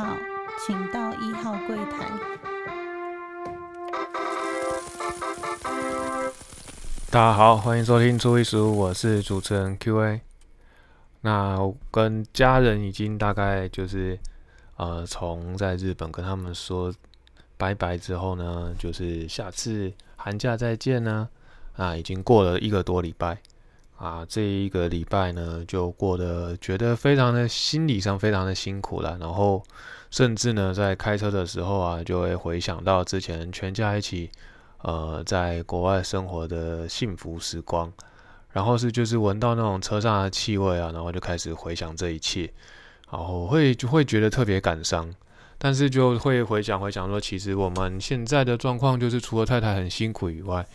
号，请到一号柜台。大家好，欢迎收听初一十五，我是主持人 Q&A。那跟家人已经大概就是呃，从在日本跟他们说拜拜之后呢，就是下次寒假再见呢。啊，已经过了一个多礼拜啊，这一个礼拜呢，就过得觉得非常的心理上非常的辛苦了。然后甚至呢，在开车的时候啊，就会回想到之前全家一起呃在国外生活的幸福时光。然后是就是闻到那种车上的气味啊，然后就开始回想这一切，然后会就会觉得特别感伤，但是就会回想回想说，其实我们现在的状况就是除了太太很辛苦以外，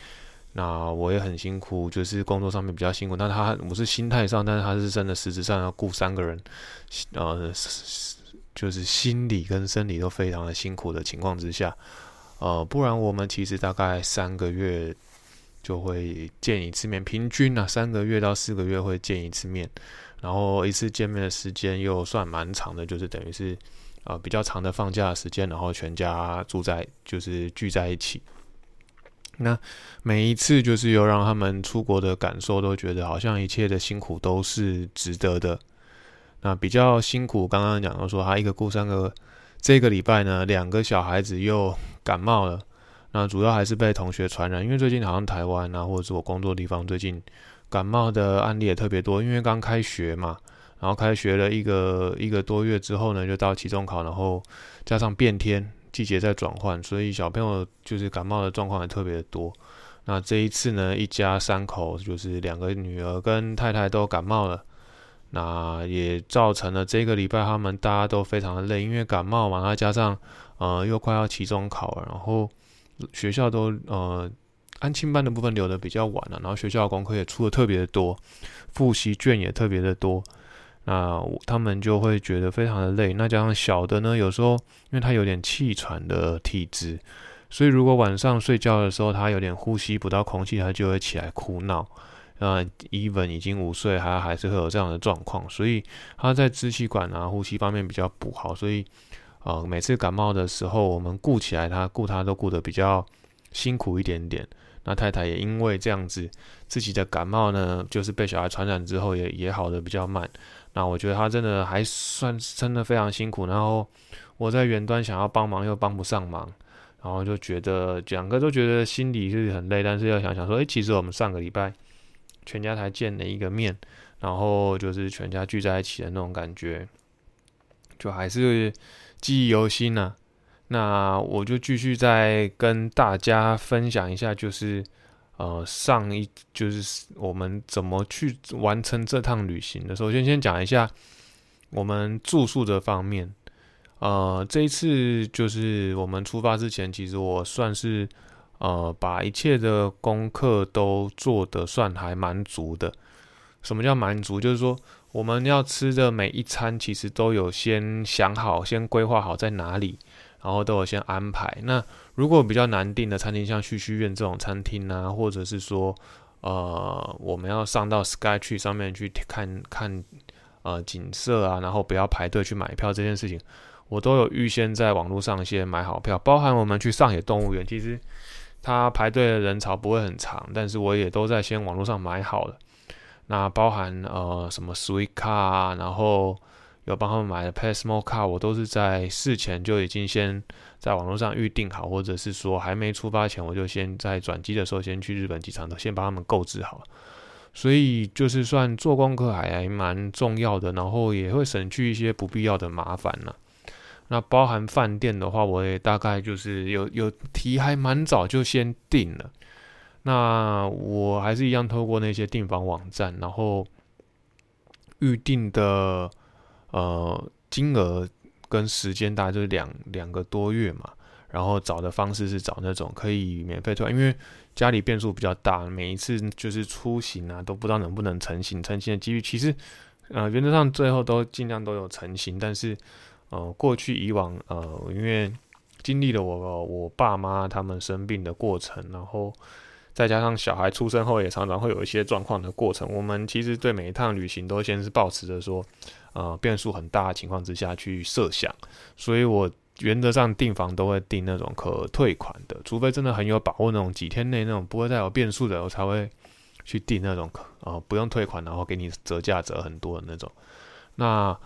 那我也很辛苦，就是工作上面比较辛苦。但他我是心态上，但是他是真的实质上要顾三个人，呃，就是心理跟生理都非常的辛苦的情况之下，呃，不然我们其实大概三个月。就会见一次面，平均啊三个月到四个月会见一次面，然后一次见面的时间又算蛮长的，就是等于是啊比较长的放假时间，然后全家住在就是聚在一起。那每一次就是有让他们出国的感受，都觉得好像一切的辛苦都是值得的。那比较辛苦，刚刚讲到说他一个顾三个，这个礼拜呢两个小孩子又感冒了。那主要还是被同学传染，因为最近好像台湾啊，或者是我工作地方，最近感冒的案例也特别多。因为刚开学嘛，然后开学了一个一个多月之后呢，就到期中考，然后加上变天，季节在转换，所以小朋友就是感冒的状况也特别的多。那这一次呢，一家三口就是两个女儿跟太太都感冒了，那也造成了这个礼拜他们大家都非常的累，因为感冒嘛，再加上呃又快要期中考了，然后。学校都呃安庆班的部分留的比较晚了，然后学校的功课也出的特别的多，复习卷也特别的多，那他们就会觉得非常的累。那加上小的呢，有时候因为他有点气喘的体质，所以如果晚上睡觉的时候他有点呼吸不到空气，他就会起来哭闹。那 even 已经五岁，他还是会有这样的状况，所以他在支气管啊、呼吸方面比较不好，所以。啊，每次感冒的时候，我们顾起来，他顾他都顾得比较辛苦一点点。那太太也因为这样子，自己的感冒呢，就是被小孩传染之后，也也好的比较慢。那我觉得他真的还算真的非常辛苦。然后我在远端想要帮忙又帮不上忙，然后就觉得两个都觉得心里是很累。但是要想想说，诶，其实我们上个礼拜全家才见了一个面，然后就是全家聚在一起的那种感觉，就还是。记忆犹新呢，那我就继续再跟大家分享一下，就是呃上一就是我们怎么去完成这趟旅行的。首先先讲一下我们住宿的方面，呃这一次就是我们出发之前，其实我算是呃把一切的功课都做得算还蛮足的。什么叫满足？就是说。我们要吃的每一餐，其实都有先想好、先规划好在哪里，然后都有先安排。那如果比较难订的餐厅，像旭旭苑这种餐厅啊，或者是说，呃，我们要上到 Sky 去上面去看看呃景色啊，然后不要排队去买票这件事情，我都有预先在网络上先买好票。包含我们去上野动物园，其实它排队的人潮不会很长，但是我也都在先网络上买好了。那包含呃什么 Sweet Car 啊，然后有帮他们买的 Passmo 卡，我都是在事前就已经先在网络上预定好，或者是说还没出发前，我就先在转机的时候先去日本机场的，先帮他们购置好。所以就是算做功课还蛮重要的，然后也会省去一些不必要的麻烦呢。那包含饭店的话，我也大概就是有有提还蛮早就先订了。那我还是一样透过那些订房网站，然后预定的呃金额跟时间大概就是两两个多月嘛，然后找的方式是找那种可以免费退，因为家里变数比较大，每一次就是出行啊都不知道能不能成行，成行的几率其实呃原则上最后都尽量都有成行，但是呃过去以往呃因为经历了我我爸妈他们生病的过程，然后。再加上小孩出生后也常常会有一些状况的过程，我们其实对每一趟旅行都先是保持着说，呃，变数很大的情况之下去设想，所以我原则上订房都会订那种可退款的，除非真的很有把握那种几天内那种不会再有变数的，我才会去订那种可呃不用退款，然后给你折价折很多的那种。那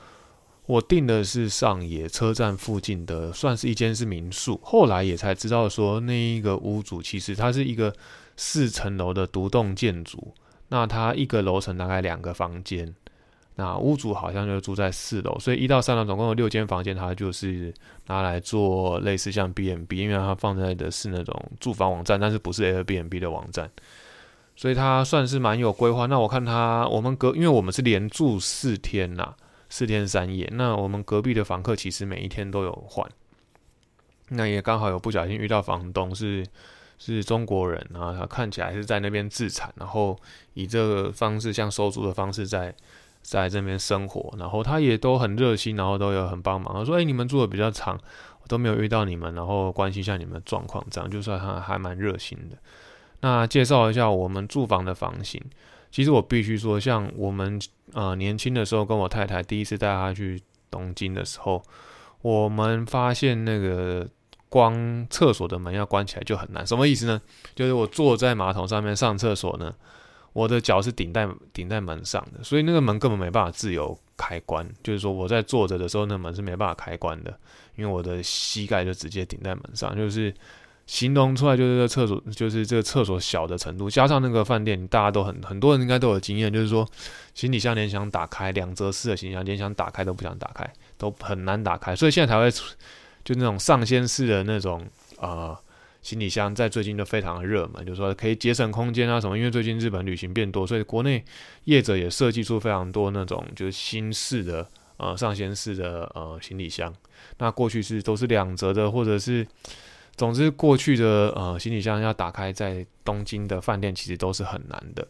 我订的是上野车站附近的，算是一间是民宿。后来也才知道说，那一个屋主其实他是一个四层楼的独栋建筑。那它一个楼层大概两个房间，那屋主好像就住在四楼，所以一到三楼总共有六间房间，他就是拿来做类似像 B n B，因为它放在的是那种住房网站，但是不是 Airbnb 的网站，所以他算是蛮有规划。那我看他我们隔，因为我们是连住四天呐。四天三夜，那我们隔壁的房客其实每一天都有换，那也刚好有不小心遇到房东是是中国人啊，他看起来是在那边自产，然后以这个方式像收租的方式在在这边生活，然后他也都很热心，然后都有很帮忙，他说：“哎，你们住的比较长，我都没有遇到你们，然后关心一下你们的状况，这样就算他还蛮热心的。”那介绍一下我们住房的房型。其实我必须说，像我们呃年轻的时候，跟我太太第一次带她去东京的时候，我们发现那个光厕所的门要关起来就很难。什么意思呢？就是我坐在马桶上面上厕所呢，我的脚是顶在顶在门上的，所以那个门根本没办法自由开关。就是说我在坐着的时候，那门是没办法开关的，因为我的膝盖就直接顶在门上，就是。形容出来就是这个厕所，就是这个厕所小的程度，加上那个饭店，大家都很很多人应该都有经验，就是说行李箱连想打开，两折式的行李箱连想打开都不想打开，都很难打开，所以现在才会就那种上掀式的那种呃行李箱，在最近都非常的热门，就是说可以节省空间啊什么，因为最近日本旅行变多，所以国内业者也设计出非常多那种就是新式的呃上掀式的呃行李箱，那过去是都是两折的，或者是。总之，过去的呃行李箱要打开，在东京的饭店其实都是很难的。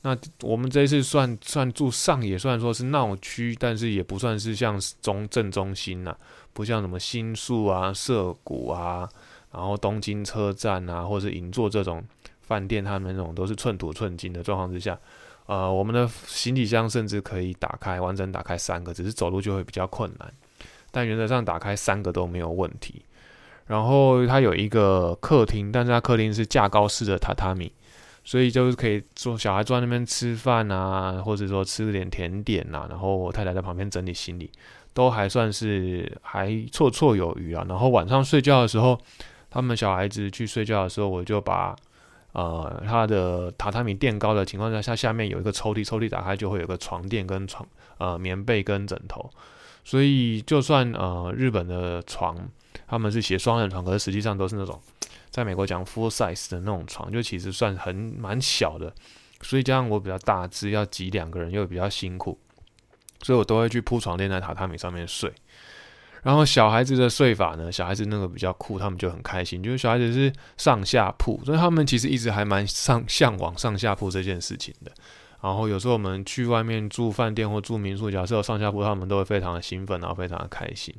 那我们这一次算算住上野，虽然说是闹区，但是也不算是像中正中心呐，不像什么新宿啊、涩谷啊，然后东京车站啊，或者是银座这种饭店，他们那种都是寸土寸金的状况之下，呃，我们的行李箱甚至可以打开完整打开三个，只是走路就会比较困难，但原则上打开三个都没有问题。然后它有一个客厅，但是它客厅是架高式的榻榻米，所以就是可以坐小孩坐在那边吃饭啊，或者说吃点甜点呐。然后我太太在旁边整理行李，都还算是还绰绰有余啊。然后晚上睡觉的时候，他们小孩子去睡觉的时候，我就把呃他的榻榻米垫高的情况下，下下面有一个抽屉，抽屉打开就会有个床垫跟床呃棉被跟枕头，所以就算呃日本的床。他们是写双人床，可是实际上都是那种，在美国讲 full size 的那种床，就其实算很蛮小的。所以加上我比较大只，要挤两个人又比较辛苦，所以我都会去铺床垫在榻榻米上面睡。然后小孩子的睡法呢，小孩子那个比较酷，他们就很开心，就是小孩子是上下铺，所以他们其实一直还蛮上向往上下铺这件事情的。然后有时候我们去外面住饭店或住民宿，假设有上下铺，他们都会非常的兴奋，然后非常的开心。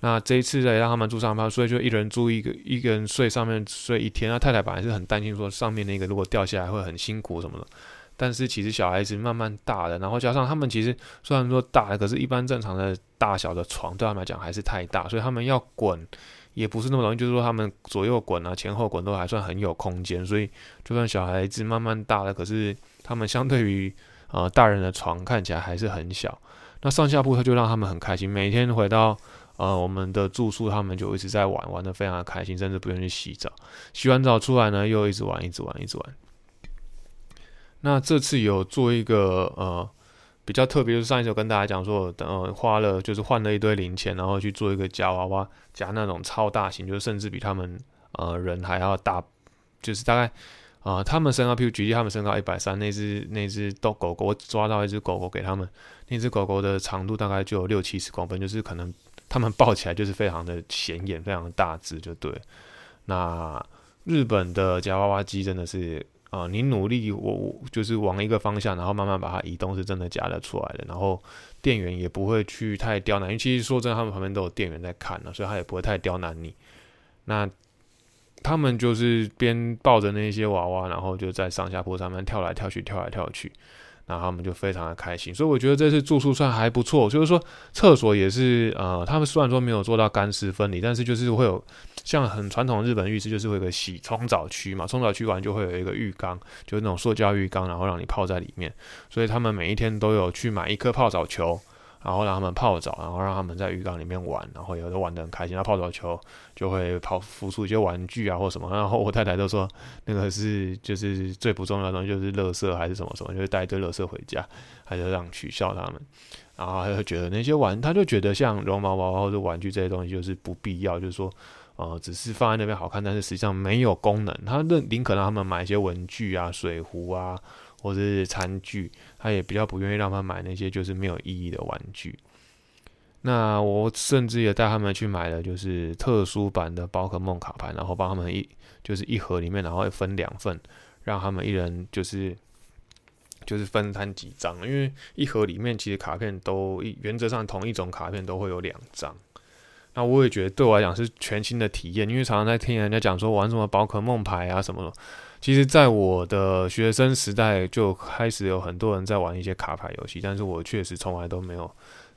那这一次呢让他们住上铺，所以就一人住一个，一个人睡上面睡一天。那太太本来是很担心说上面那个如果掉下来会很辛苦什么的，但是其实小孩子慢慢大了，然后加上他们其实虽然说大了，可是一般正常的大小的床对他们来讲还是太大，所以他们要滚也不是那么容易。就是说他们左右滚啊，前后滚都还算很有空间。所以就算小孩子慢慢大了，可是他们相对于呃大人的床看起来还是很小。那上下铺他就让他们很开心，每天回到。呃，我们的住宿他们就一直在玩，玩的非常的开心，甚至不用去洗澡。洗完澡出来呢，又一直玩，一直玩，一直玩。那这次有做一个呃比较特别，就是上一次跟大家讲说，呃，花了就是换了一堆零钱，然后去做一个夹娃娃，夹那种超大型，就是甚至比他们呃人还要大，就是大概啊，他们身高，譬如举例，他们身高一百三，那只那只都狗狗，抓到一只狗狗给他们，那只狗狗的长度大概就有六七十公分，就是可能。他们抱起来就是非常的显眼，非常的大只，就对。那日本的夹娃娃机真的是啊，你努力我我就是往一个方向，然后慢慢把它移动，是真的假的出来的。然后店员也不会去太刁难，因为其实说真的，他们旁边都有店员在看呢，所以他也不会太刁难你。那他们就是边抱着那些娃娃，然后就在上下坡上面跳来跳去，跳来跳去。然后他们就非常的开心，所以我觉得这次住宿算还不错。就是说，厕所也是呃，他们虽然说没有做到干湿分离，但是就是会有像很传统日本浴室，就是会有个洗冲澡区嘛，冲澡区完就会有一个浴缸，就是那种塑胶浴缸，然后让你泡在里面。所以他们每一天都有去买一颗泡澡球。然后让他们泡澡，然后让他们在浴缸里面玩，然后有的玩得很开心。那泡澡球就会跑浮出一些玩具啊或什么。然后我太太都说那个是就是最不重要的东西，就是垃圾还是什么什么，就是带一堆垃圾回家，还是让取笑他们。然后他就觉得那些玩，他就觉得像绒毛娃娃或者玩具这些东西就是不必要，就是说呃只是放在那边好看，但是实际上没有功能。他认宁可让他们买一些文具啊、水壶啊。或者是餐具，他也比较不愿意让他买那些就是没有意义的玩具。那我甚至也带他们去买了就是特殊版的宝可梦卡牌，然后帮他们一就是一盒里面，然后分两份，让他们一人就是就是分摊几张，因为一盒里面其实卡片都原则上同一种卡片都会有两张。那我也觉得对我来讲是全新的体验，因为常常在听人家讲说玩什么宝可梦牌啊什么的。其实，在我的学生时代就开始有很多人在玩一些卡牌游戏，但是我确实从来都没有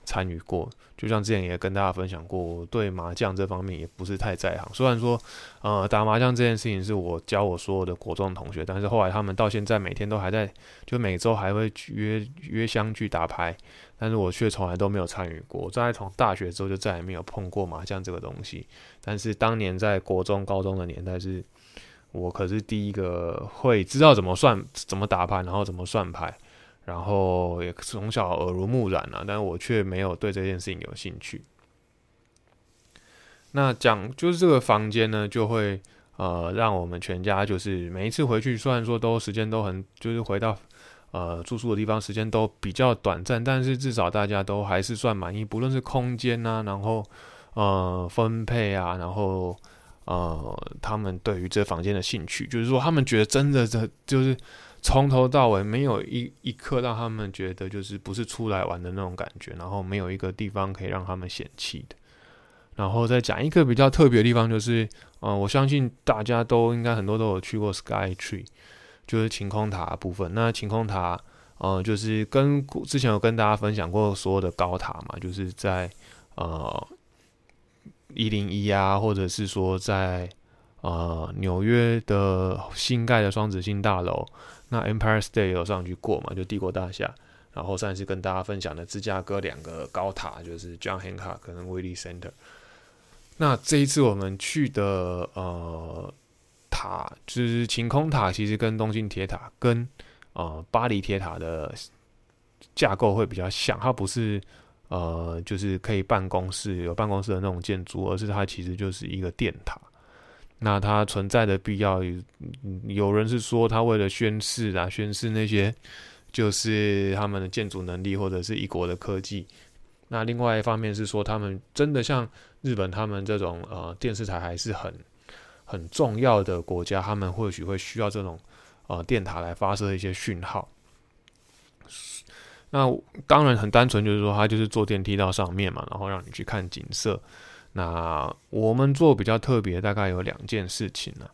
参与过。就像之前也跟大家分享过，我对麻将这方面也不是太在行。虽然说，呃，打麻将这件事情是我教我所有的国中同学，但是后来他们到现在每天都还在，就每周还会约约相聚打牌，但是我却从来都没有参与过。在从大学之后就再也没有碰过麻将这个东西。但是当年在国中、高中的年代是。我可是第一个会知道怎么算、怎么打牌，然后怎么算牌，然后也从小耳濡目染啊，但我却没有对这件事情有兴趣。那讲就是这个房间呢，就会呃让我们全家就是每一次回去，虽然说都时间都很，就是回到呃住宿的地方时间都比较短暂，但是至少大家都还是算满意，不论是空间啊，然后呃分配啊，然后。呃，他们对于这房间的兴趣，就是说，他们觉得真的这就是从头到尾没有一一刻让他们觉得就是不是出来玩的那种感觉，然后没有一个地方可以让他们嫌弃的。然后再讲一个比较特别的地方，就是，呃，我相信大家都应该很多都有去过 Sky Tree，就是晴空塔部分。那晴空塔，呃，就是跟之前有跟大家分享过所有的高塔嘛，就是在呃。一零一啊，或者是说在呃纽约的新盖的双子星大楼，那 Empire State 有上去过嘛？就帝国大厦。然后上一次跟大家分享的芝加哥两个高塔，就是 John Hancock 跟 Willie Center。那这一次我们去的呃塔，就是晴空塔，其实跟东京铁塔跟呃巴黎铁塔的架构会比较像，它不是。呃，就是可以办公室有办公室的那种建筑，而是它其实就是一个电塔。那它存在的必要，有人是说它为了宣示啊，宣示那些就是他们的建筑能力或者是一国的科技。那另外一方面是说，他们真的像日本，他们这种呃电视台还是很很重要的国家，他们或许会需要这种呃电塔来发射一些讯号。那当然很单纯，就是说它就是坐电梯到上面嘛，然后让你去看景色。那我们做比较特别，大概有两件事情呢。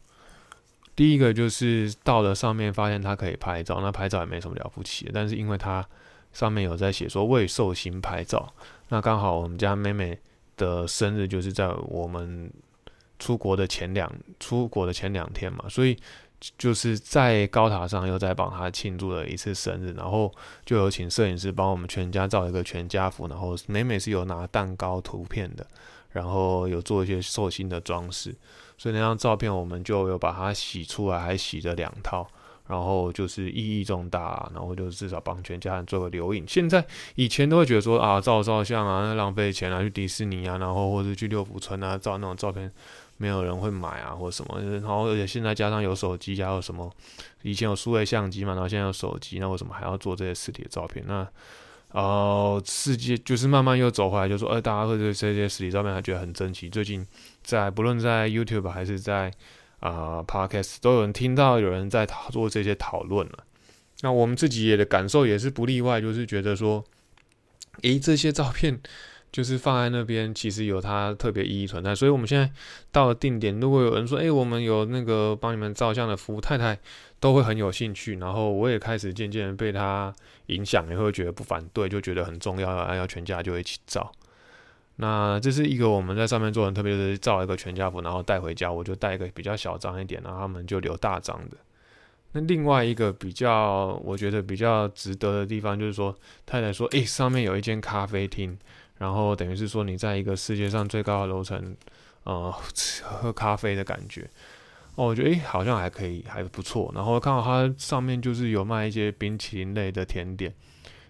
第一个就是到了上面，发现它可以拍照，那拍照也没什么了不起，但是因为它上面有在写说未寿星拍照，那刚好我们家妹妹的生日就是在我们出国的前两出国的前两天嘛，所以。就是在高塔上又在帮他庆祝了一次生日，然后就有请摄影师帮我们全家照一个全家福，然后美美是有拿蛋糕图片的，然后有做一些寿星的装饰，所以那张照片我们就有把它洗出来，还洗了两套，然后就是意义重大，然后就至少帮全家人做个留影。现在以前都会觉得说啊照照相啊浪费钱啊，去迪士尼啊，然后或者去六福村啊照那种照片。没有人会买啊，或者什么，然后而且现在加上有手机，还有什么，以前有数位相机嘛，然后现在有手机，那为什么还要做这些实体的照片？那呃，世界就是慢慢又走回来，就说，哎，大家会对这些实体照片还觉得很珍奇。最近在不论在 YouTube 还是在啊 Podcast，都有人听到有人在做这些讨论了。那我们自己也的感受也是不例外，就是觉得说，诶，这些照片。就是放在那边，其实有它特别意义存在。所以我们现在到了定点，如果有人说：“哎，我们有那个帮你们照相的服务，太太都会很有兴趣。”然后我也开始渐渐被他影响，也会觉得不反对，就觉得很重要，要全家就一起照。那这是一个我们在上面做的，特别是照一个全家福，然后带回家，我就带一个比较小张一点，然后他们就留大张的。那另外一个比较，我觉得比较值得的地方，就是说太太说，诶，上面有一间咖啡厅，然后等于是说你在一个世界上最高的楼层，呃，喝咖啡的感觉。哦，我觉得诶，好像还可以，还不错。然后看到它上面就是有卖一些冰淇淋类的甜点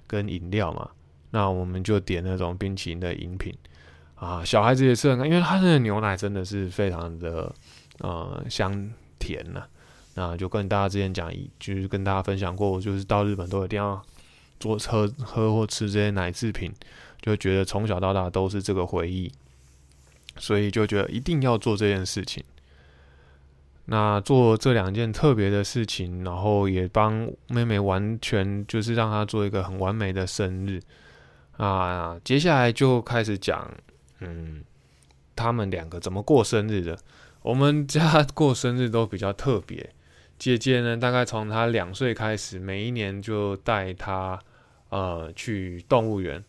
跟饮料嘛，那我们就点那种冰淇淋的饮品。啊，小孩子也吃很，因为它的牛奶真的是非常的呃香甜呐。那就跟大家之前讲，就是跟大家分享过，就是到日本都一定要坐车喝或吃这些奶制品，就觉得从小到大都是这个回忆，所以就觉得一定要做这件事情。那做这两件特别的事情，然后也帮妹妹完全就是让她做一个很完美的生日啊。接下来就开始讲。嗯，他们两个怎么过生日的？我们家过生日都比较特别。姐姐呢，大概从她两岁开始，每一年就带她呃去动物园。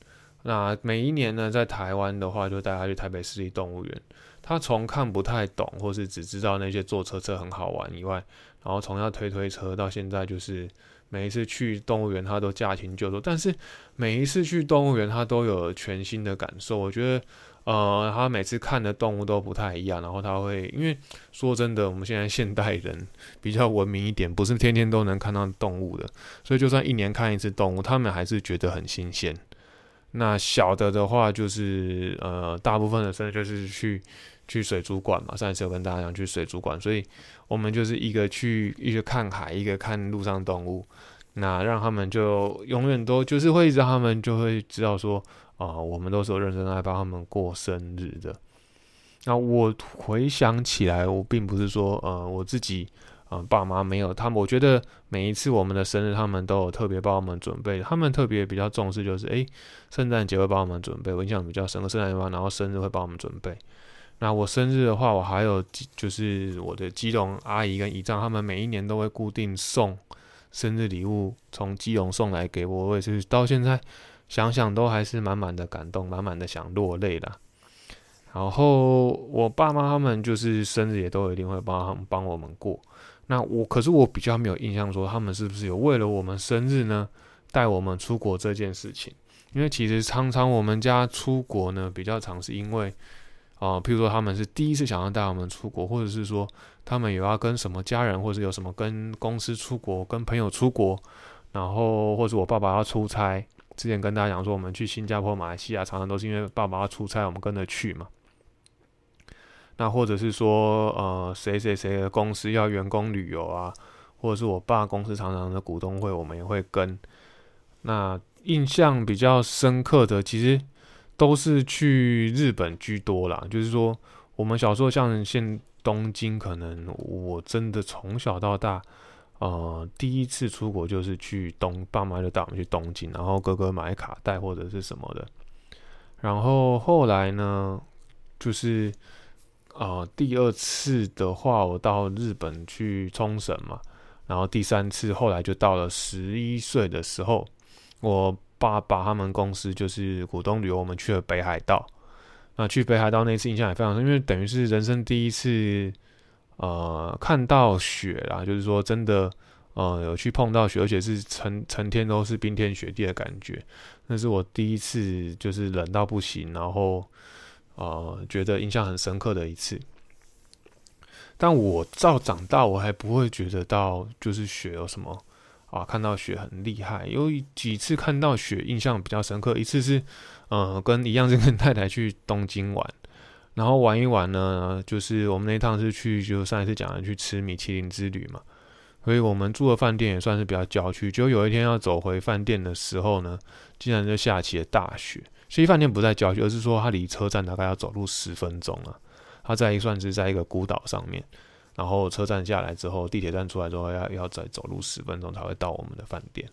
那每一年呢，在台湾的话，就带他去台北市立动物园。他从看不太懂，或是只知道那些坐车车很好玩以外，然后从要推推车到现在，就是每一次去动物园，他都驾轻就熟。但是每一次去动物园，他都有全新的感受。我觉得。呃，他每次看的动物都不太一样，然后他会，因为说真的，我们现在现代人比较文明一点，不是天天都能看到动物的，所以就算一年看一次动物，他们还是觉得很新鲜。那小的的话，就是呃，大部分的生日就是去去水族馆嘛，上一次有跟大家讲去水族馆，所以我们就是一个去一个看海，一个看陆上动物，那让他们就永远都就是会让他们就会知道说。啊，我们都是有认真来帮他们过生日的。那我回想起来，我并不是说，呃，我自己，呃，爸妈没有他们。我觉得每一次我们的生日，他们都有特别帮我们准备。他们特别比较重视，就是诶，圣诞节会帮我们准备。我印象比较深刻，圣诞节然后生日会帮我们准备。那我生日的话，我还有就是我的基隆阿姨跟姨丈，他们每一年都会固定送生日礼物，从基隆送来给我。我也是到现在。想想都还是满满的感动，满满的想落泪了。然后我爸妈他们就是生日也都一定会帮帮我们过。那我可是我比较没有印象说他们是不是有为了我们生日呢带我们出国这件事情。因为其实常常我们家出国呢比较常是因为啊，譬如说他们是第一次想要带我们出国，或者是说他们有要跟什么家人，或者有什么跟公司出国、跟朋友出国，然后或者我爸爸要出差。之前跟大家讲说，我们去新加坡、马来西亚，常常都是因为爸爸要出差，我们跟着去嘛。那或者是说，呃，谁谁谁的公司要员工旅游啊，或者是我爸公司常常的股东会，我们也会跟。那印象比较深刻的，其实都是去日本居多啦。就是说，我们小时候像现东京，可能我真的从小到大。呃，第一次出国就是去东，爸妈就带我们去东京，然后哥哥买卡带或者是什么的。然后后来呢，就是呃第二次的话，我到日本去冲绳嘛。然后第三次后来就到了十一岁的时候，我爸爸他们公司就是股东旅游，我们去了北海道。那去北海道那次印象也非常深，因为等于是人生第一次。呃，看到雪啦，就是说真的，呃，有去碰到雪，而且是成成天都是冰天雪地的感觉，那是我第一次就是冷到不行，然后呃，觉得印象很深刻的一次。但我照长大，我还不会觉得到就是雪有什么啊，看到雪很厉害。有几次看到雪印象比较深刻，一次是呃，跟一样是跟太太去东京玩。然后玩一玩呢，就是我们那趟是去，就上一次讲的去吃米其林之旅嘛，所以我们住的饭店也算是比较郊区。就有一天要走回饭店的时候呢，竟然就下起了大雪。其实饭店不在郊区，而是说它离车站大概要走路十分钟啊。它在算是在一个孤岛上面，然后车站下来之后，地铁站出来之后要要再走路十分钟才会到我们的饭店。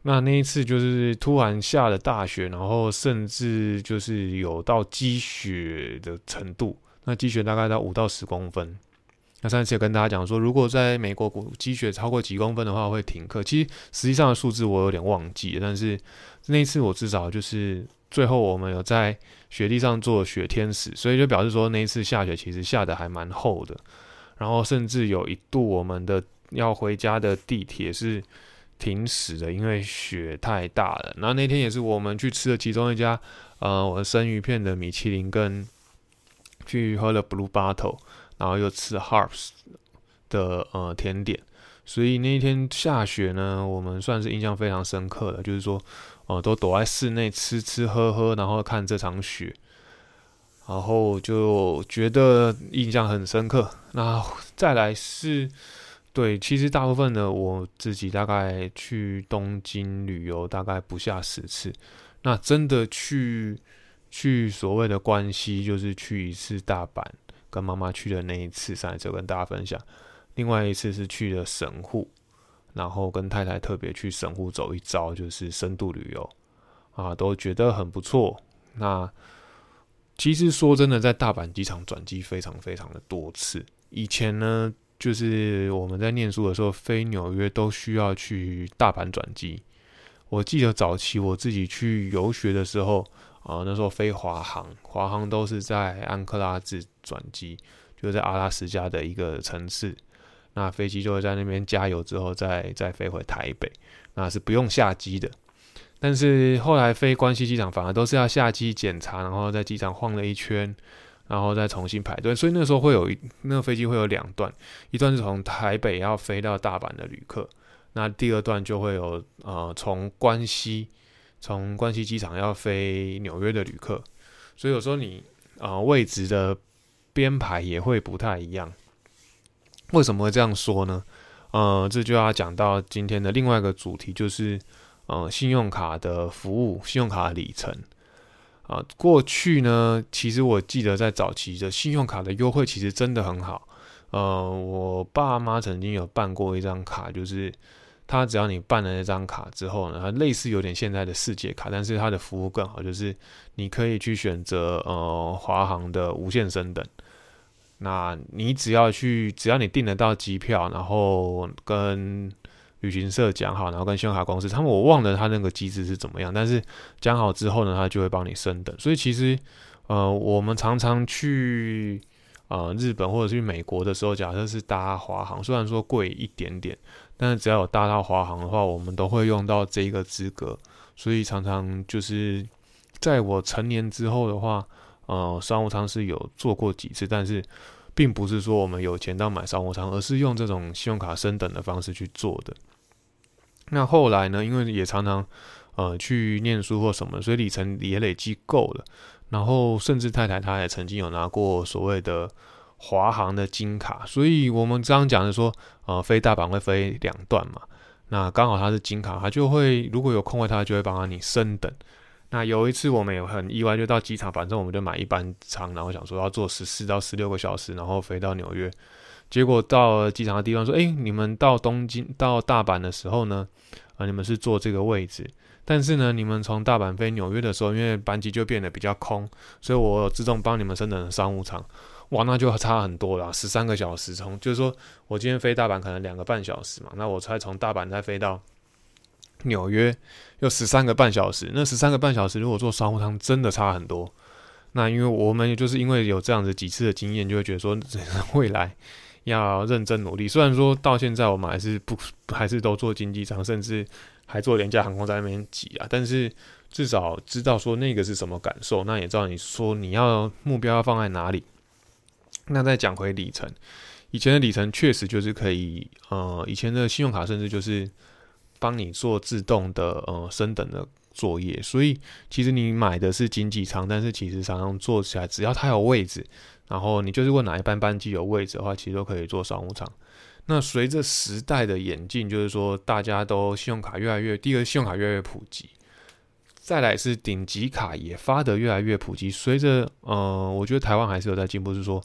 那那一次就是突然下了大雪，然后甚至就是有到积雪的程度，那积雪大概到五到十公分。那上次也跟大家讲说，如果在美国谷积雪超过几公分的话，会停课。其实实际上的数字我有点忘记，但是那一次我至少就是最后我们有在雪地上做雪天使，所以就表示说那一次下雪其实下的还蛮厚的。然后甚至有一度我们的要回家的地铁是停驶的，因为雪太大了。然后那天也是我们去吃了其中一家呃我的生鱼片的米其林，跟去喝了 Blue Bottle。然后又吃 Harps 的呃甜点，所以那一天下雪呢，我们算是印象非常深刻的，就是说，呃，都躲在室内吃吃喝喝，然后看这场雪，然后就觉得印象很深刻。那再来是，对，其实大部分的我自己大概去东京旅游大概不下十次，那真的去去所谓的关西，就是去一次大阪。跟妈妈去的那一次，上一次跟大家分享。另外一次是去了神户，然后跟太太特别去神户走一遭，就是深度旅游啊，都觉得很不错。那其实说真的，在大阪机场转机非常非常的多次。以前呢，就是我们在念书的时候飞纽约都需要去大阪转机。我记得早期我自己去游学的时候。啊，那时候飞华航，华航都是在安克拉治转机，就在阿拉斯加的一个城市。那飞机就会在那边加油之后，再再飞回台北，那是不用下机的。但是后来飞关西机场，反而都是要下机检查，然后在机场晃了一圈，然后再重新排队。所以那时候会有一那个飞机会有两段，一段是从台北要飞到大阪的旅客，那第二段就会有呃从关西。从关西机场要飞纽约的旅客，所以有时候你啊位置的编排也会不太一样。为什么会这样说呢？呃，这就要讲到今天的另外一个主题，就是呃信用卡的服务、信用卡的里程啊。过去呢，其实我记得在早期的信用卡的优惠其实真的很好。呃，我爸妈曾经有办过一张卡，就是。它只要你办了那张卡之后呢，它类似有点现在的世界卡，但是它的服务更好，就是你可以去选择呃华航的无限升等。那你只要去，只要你订得到机票，然后跟旅行社讲好，然后跟信用卡公司，他们我忘了他那个机制是怎么样，但是讲好之后呢，他就会帮你升等。所以其实呃我们常常去呃日本或者去美国的时候，假设是搭华航，虽然说贵一点点。但是只要有搭到华航的话，我们都会用到这一个资格，所以常常就是在我成年之后的话，呃，商务舱是有做过几次，但是并不是说我们有钱到买商务舱，而是用这种信用卡升等的方式去做的。那后来呢，因为也常常呃去念书或什么，所以里程也累积够了，然后甚至太太她也曾经有拿过所谓的。华航的金卡，所以我们刚刚讲的说，呃，飞大阪会飞两段嘛，那刚好它是金卡，它就会如果有空位，它就会帮你升等。那有一次我们也很意外，就到机场，反正我们就买一班舱，然后想说要坐十四到十六个小时，然后飞到纽约。结果到机场的地方说，哎，你们到东京到大阪的时候呢，啊，你们是坐这个位置，但是呢，你们从大阪飞纽约的时候，因为班机就变得比较空，所以我自动帮你们升等商务舱。哇，那就差很多了，十三个小时从，就是说我今天飞大阪可能两个半小时嘛，那我才从大阪再飞到纽约，又十三个半小时，那十三个半小时如果坐商务舱真的差很多。那因为我们就是因为有这样子几次的经验，就会觉得说未来要认真努力。虽然说到现在我们还是不还是都坐经济舱，甚至还坐廉价航空在那边挤啊，但是至少知道说那个是什么感受，那也知道你说你要目标要放在哪里。那再讲回里程，以前的里程确实就是可以，呃，以前的信用卡甚至就是帮你做自动的呃升等的作业，所以其实你买的是经济舱，但是其实常常坐起来只要它有位置，然后你就是问哪一班班机有位置的话，其实都可以坐商务舱。那随着时代的演进，就是说大家都信用卡越来越，第一个信用卡越来越普及，再来是顶级卡也发得越来越普及。随着呃，我觉得台湾还是有在进步，是说。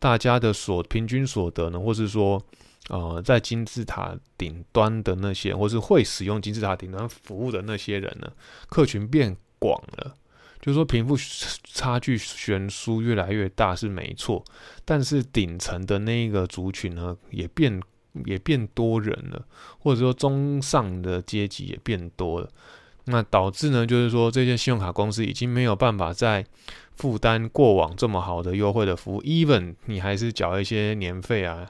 大家的所平均所得呢，或是说，呃在金字塔顶端的那些，或是会使用金字塔顶端服务的那些人呢，客群变广了。就是说，贫富差距悬殊越来越大是没错，但是顶层的那一个族群呢，也变也变多人了，或者说中上的阶级也变多了，那导致呢，就是说这些信用卡公司已经没有办法在负担过往这么好的优惠的服务，even 你还是缴一些年费啊。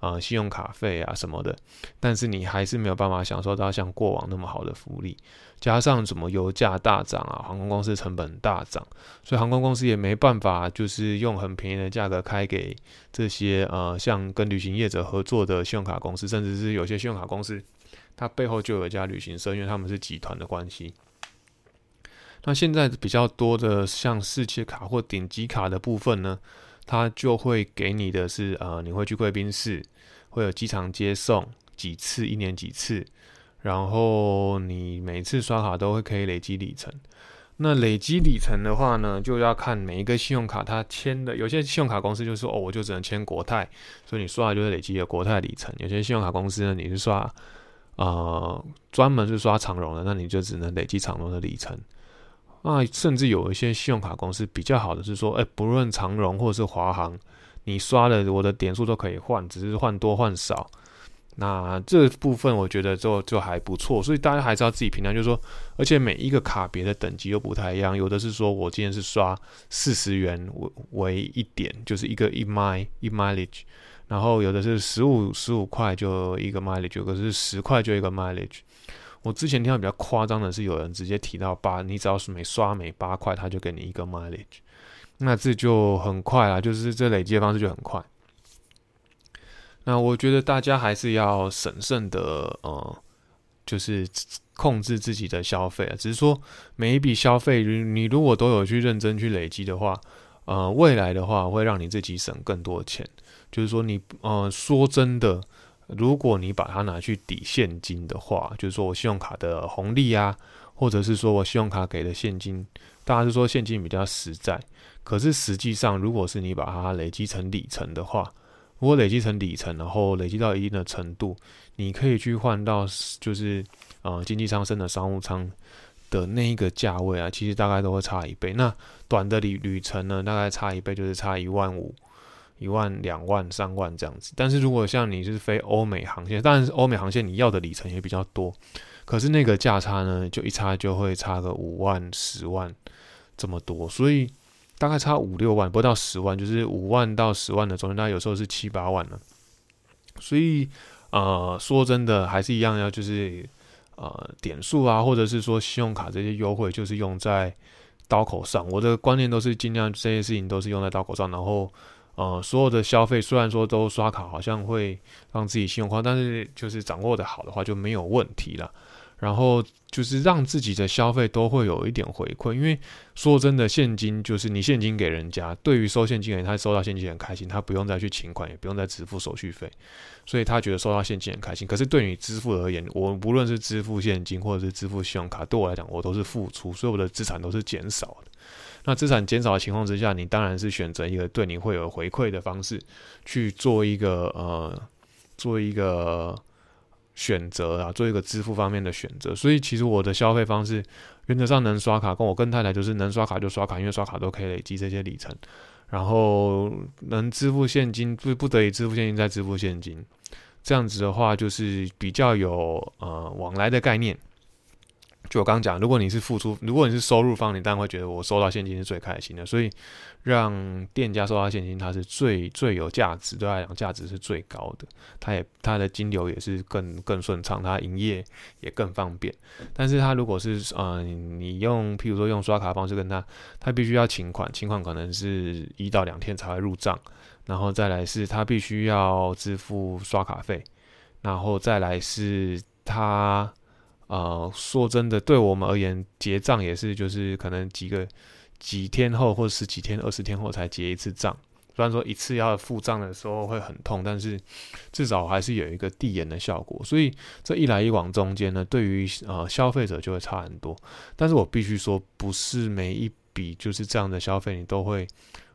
啊，信用卡费啊什么的，但是你还是没有办法享受到像过往那么好的福利，加上什么油价大涨啊，航空公司成本大涨，所以航空公司也没办法，就是用很便宜的价格开给这些呃，像跟旅行业者合作的信用卡公司，甚至是有些信用卡公司，它背后就有一家旅行社，因为他们是集团的关系。那现在比较多的像世界卡或顶级卡的部分呢？它就会给你的是，呃，你会去贵宾室，会有机场接送几次，一年几次，然后你每次刷卡都会可以累积里程。那累积里程的话呢，就要看每一个信用卡它签的，有些信用卡公司就说，哦，我就只能签国泰，所以你刷的就是累积的国泰里程。有些信用卡公司呢，你是刷，呃，专门是刷长荣的，那你就只能累积长荣的里程。那甚至有一些信用卡公司比较好的是说，哎，不论长荣或者是华航，你刷了我的点数都可以换，只是换多换少。那这部分我觉得就就还不错，所以大家还是要自己评价，就是说，而且每一个卡别的等级又不太一样，有的是说我今天是刷四十元为为一点，就是一个一 mile 一 mileage，然后有的是十五十五块就一个 mileage，有的是十块就一个 mileage。我之前听到比较夸张的是，有人直接提到八，你只要是每刷每八块，他就给你一个 mileage，那这就很快啊，就是这累积的方式就很快。那我觉得大家还是要审慎的，呃，就是控制自己的消费啊。只是说每一笔消费，你如果都有去认真去累积的话，呃，未来的话会让你自己省更多钱。就是说你，呃，说真的。如果你把它拿去抵现金的话，就是说我信用卡的红利啊，或者是说我信用卡给的现金，大家是说现金比较实在。可是实际上，如果是你把它累积成里程的话，如果累积成里程，然后累积到一定的程度，你可以去换到就是呃经济舱升的商务舱的那一个价位啊，其实大概都会差一倍。那短的旅旅程呢，大概差一倍就是差一万五。一万、两万、三万这样子，但是如果像你是飞欧美航线，当然是欧美航线你要的里程也比较多，可是那个价差呢，就一差就会差个五万、十万这么多，所以大概差五六万，不到十万，就是五万到十万的中间，那有时候是七八万了。所以呃，说真的，还是一样要就是呃点数啊，或者是说信用卡这些优惠，就是用在刀口上。我的观念都是尽量这些事情都是用在刀口上，然后。呃，所有的消费虽然说都刷卡，好像会让自己信用化，但是就是掌握的好的话就没有问题了。然后就是让自己的消费都会有一点回馈，因为说真的，现金就是你现金给人家，对于收现金的人，他收到现金很开心，他不用再去请款，也不用再支付手续费，所以他觉得收到现金很开心。可是对你支付而言，我不论是支付现金或者是支付信用卡，对我来讲，我都是付出，所以我的资产都是减少的。那资产减少的情况之下，你当然是选择一个对你会有回馈的方式去做一个呃，做一个选择啊，做一个支付方面的选择。所以其实我的消费方式原则上能刷卡，跟我跟太太就是能刷卡就刷卡，因为刷卡都可以累积这些里程。然后能支付现金不不得已支付现金再支付现金，这样子的话就是比较有呃往来的概念。就我刚刚讲，如果你是付出，如果你是收入方，你当然会觉得我收到现金是最开心的。所以让店家收到现金，它是最最有价值，对他来讲价值是最高的。它也它的金流也是更更顺畅，它营业也更方便。但是他如果是呃你用譬如说用刷卡方式跟他，他必须要请款，请款可能是一到两天才会入账，然后再来是他必须要支付刷卡费，然后再来是他。呃，说真的，对我们而言，结账也是就是可能几个几天后，或者十几天、二十天后才结一次账。虽然说一次要付账的时候会很痛，但是至少还是有一个递延的效果。所以这一来一往中间呢，对于呃消费者就会差很多。但是我必须说，不是每一笔就是这样的消费，你都会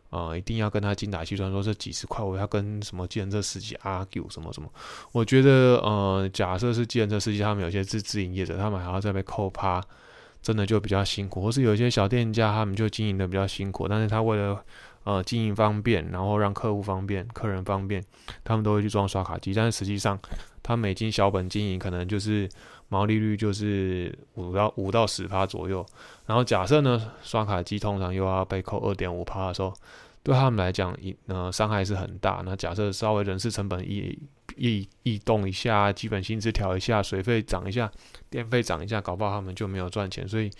呃，一定要跟他精打细算，说这几十块我要跟什么计程车司机 argue 什么什么。我觉得，呃，假设是计程车司机，他们有些是自营业者，他们还要再被扣趴，真的就比较辛苦。或是有一些小店家，他们就经营的比较辛苦，但是他为了呃经营方便，然后让客户方便、客人方便，他们都会去装刷卡机。但是实际上，他每经小本经营，可能就是毛利率就是五到五到十趴左右。然后假设呢，刷卡机通常又要被扣二点五趴的时候，对他们来讲，一呃伤害是很大。那假设稍微人事成本一一异动一下，基本薪资调一下，水费涨一下，电费涨一下，搞不好他们就没有赚钱。所以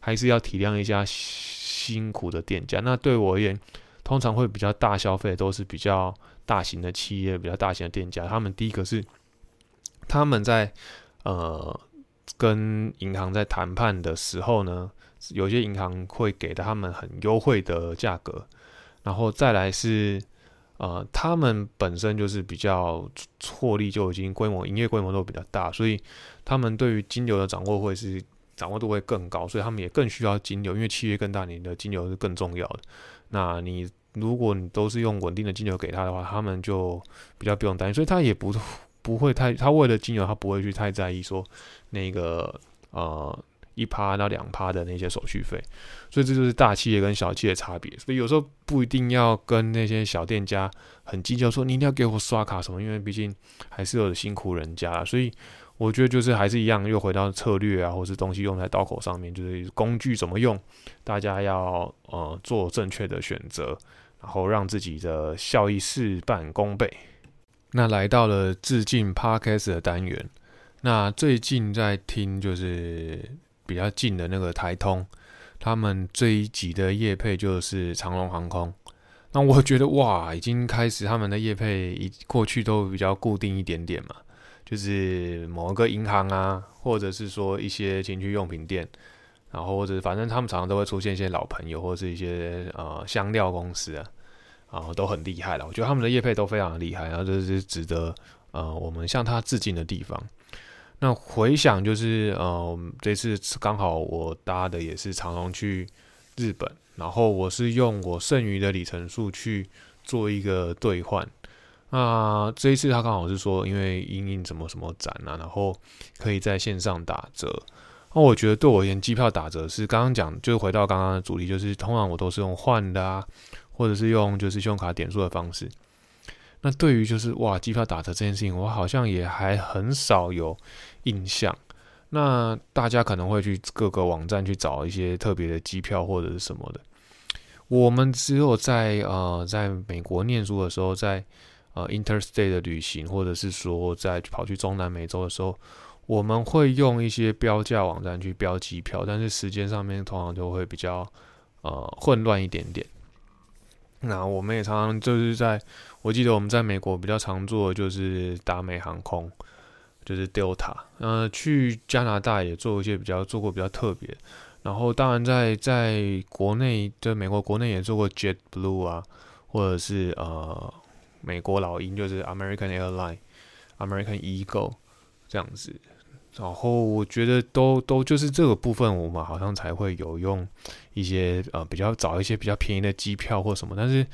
还是要体谅一下辛苦的店家。那对我而言，通常会比较大消费都是比较大型的企业，比较大型的店家。他们第一个是他们在呃跟银行在谈判的时候呢。有些银行会给他们很优惠的价格，然后再来是，呃，他们本身就是比较获利就已经规模营业规模都比较大，所以他们对于金流的掌握会是掌握度会更高，所以他们也更需要金流，因为企业更大，你的金流是更重要的。那你如果你都是用稳定的金流给他的话，他们就比较不用担心，所以他也不不会太，他为了金流，他不会去太在意说那个呃。一趴到两趴的那些手续费，所以这就是大企业跟小企业的差别。所以有时候不一定要跟那些小店家很计较，说你一定要给我刷卡什么，因为毕竟还是有辛苦人家。所以我觉得就是还是一样，又回到策略啊，或是东西用在刀口上面，就是工具怎么用，大家要呃做正确的选择，然后让自己的效益事半功倍。那来到了致敬 Podcast 的单元，那最近在听就是。比较近的那个台通，他们这一集的业配就是长龙航空。那我觉得哇，已经开始他们的业配，一过去都比较固定一点点嘛，就是某一个银行啊，或者是说一些情趣用品店，然后或者反正他们常常都会出现一些老朋友，或者是一些呃香料公司啊，啊都很厉害了。我觉得他们的业配都非常的厉害，然后这是值得呃我们向他致敬的地方。那回想就是，呃，这次刚好我搭的也是长龙去日本，然后我是用我剩余的里程数去做一个兑换。那这一次他刚好是说，因为因应什么什么展啊，然后可以在线上打折。那我觉得对我而言，机票打折是刚刚讲，就是回到刚刚的主题，就是通常我都是用换的啊，或者是用就是信用卡点数的方式。那对于就是哇，机票打折这件事情，我好像也还很少有印象。那大家可能会去各个网站去找一些特别的机票或者是什么的。我们只有在呃在美国念书的时候，在呃 interstate 的旅行，或者是说在跑去中南美洲的时候，我们会用一些标价网站去标机票，但是时间上面通常就会比较呃混乱一点点。那我们也常常就是在。我记得我们在美国比较常做的就是达美航空，就是 Delta。呃，去加拿大也做一些比较做过比较特别。然后当然在在国内，在美国国内也做过 Jet Blue 啊，或者是呃美国老鹰，就是 American Airline、American Eagle 这样子。然后我觉得都都就是这个部分，我们好像才会有用一些呃比较找一些比较便宜的机票或什么。但是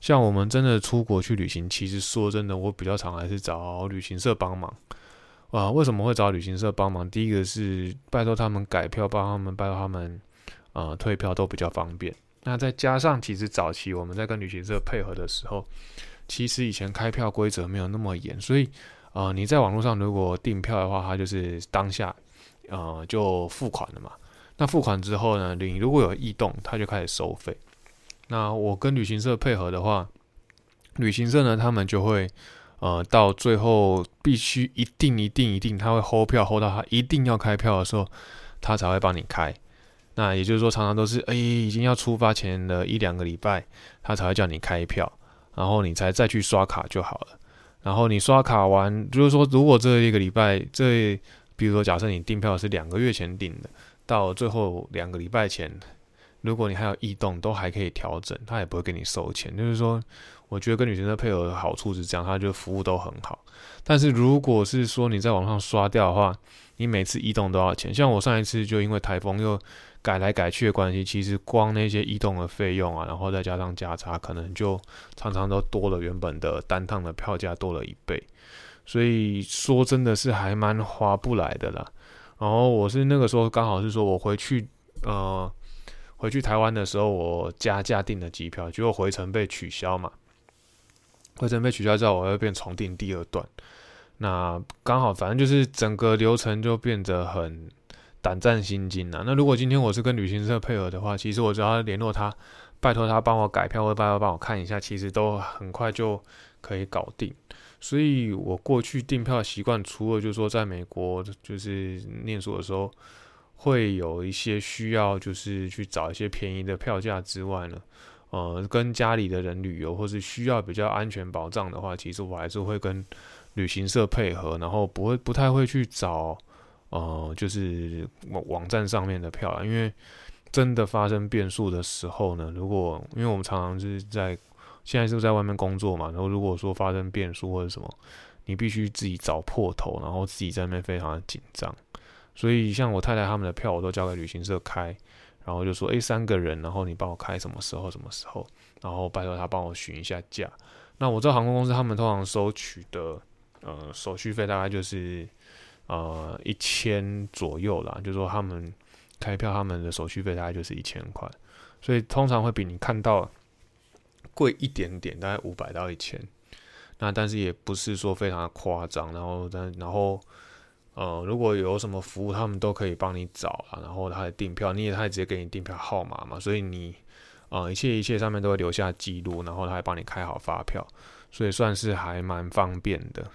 像我们真的出国去旅行，其实说真的，我比较常还是找旅行社帮忙啊。为什么会找旅行社帮忙？第一个是拜托他们改票，帮他们拜托他们呃退票都比较方便。那再加上其实早期我们在跟旅行社配合的时候，其实以前开票规则没有那么严，所以。呃，你在网络上如果订票的话，它就是当下，呃，就付款了嘛。那付款之后呢，你如果有异动，它就开始收费。那我跟旅行社配合的话，旅行社呢，他们就会，呃，到最后必须一定一定一定，他会 hold 票 hold 到他一定要开票的时候，他才会帮你开。那也就是说，常常都是，哎，已经要出发前的一两个礼拜，他才会叫你开票，然后你才再去刷卡就好了。然后你刷卡完，就是说，如果这一个礼拜，这比如说，假设你订票是两个月前订的，到最后两个礼拜前，如果你还有异动，都还可以调整，他也不会给你收钱。就是说，我觉得跟旅行社配合的好处是这样，他就服务都很好。但是如果是说你在网上刷掉的话，你每次移动多少钱？像我上一次就因为台风又改来改去的关系，其实光那些移动的费用啊，然后再加上价差，可能就常常都多了原本的单趟的票价多了一倍。所以说真的是还蛮划不来的啦。然后我是那个时候刚好是说我回去呃回去台湾的时候，我加价订的机票，结果回程被取消嘛。回程被取消之后，我又变重订第二段。那刚好反正就是整个流程就变得很胆战心惊啊。那如果今天我是跟旅行社配合的话，其实我只要联络他，拜托他帮我改票，或拜托帮我看一下，其实都很快就可以搞定。所以我过去订票习惯，除了就是说在美国就是念书的时候，会有一些需要就是去找一些便宜的票价之外呢，呃，跟家里的人旅游或是需要比较安全保障的话，其实我还是会跟旅行社配合，然后不会不太会去找呃就是网网站上面的票，因为真的发生变数的时候呢，如果因为我们常常是在现在是不是在外面工作嘛，然后如果说发生变数或者什么，你必须自己找破头，然后自己在那边非常的紧张。所以像我太太他们的票，我都交给旅行社开，然后就说，诶，三个人，然后你帮我开什么时候什么时候，然后拜托他帮我询一下价。那我知道航空公司他们通常收取的呃手续费大概就是呃一千左右啦，就说他们开票他们的手续费大概就是一千块，所以通常会比你看到。贵一点点，大概五百到一千，那但是也不是说非常的夸张。然后，但然后，呃，如果有什么服务，他们都可以帮你找啊。然后他的订票，你也他也直接给你订票号码嘛，所以你，呃，一切一切上面都会留下记录，然后他还帮你开好发票，所以算是还蛮方便的。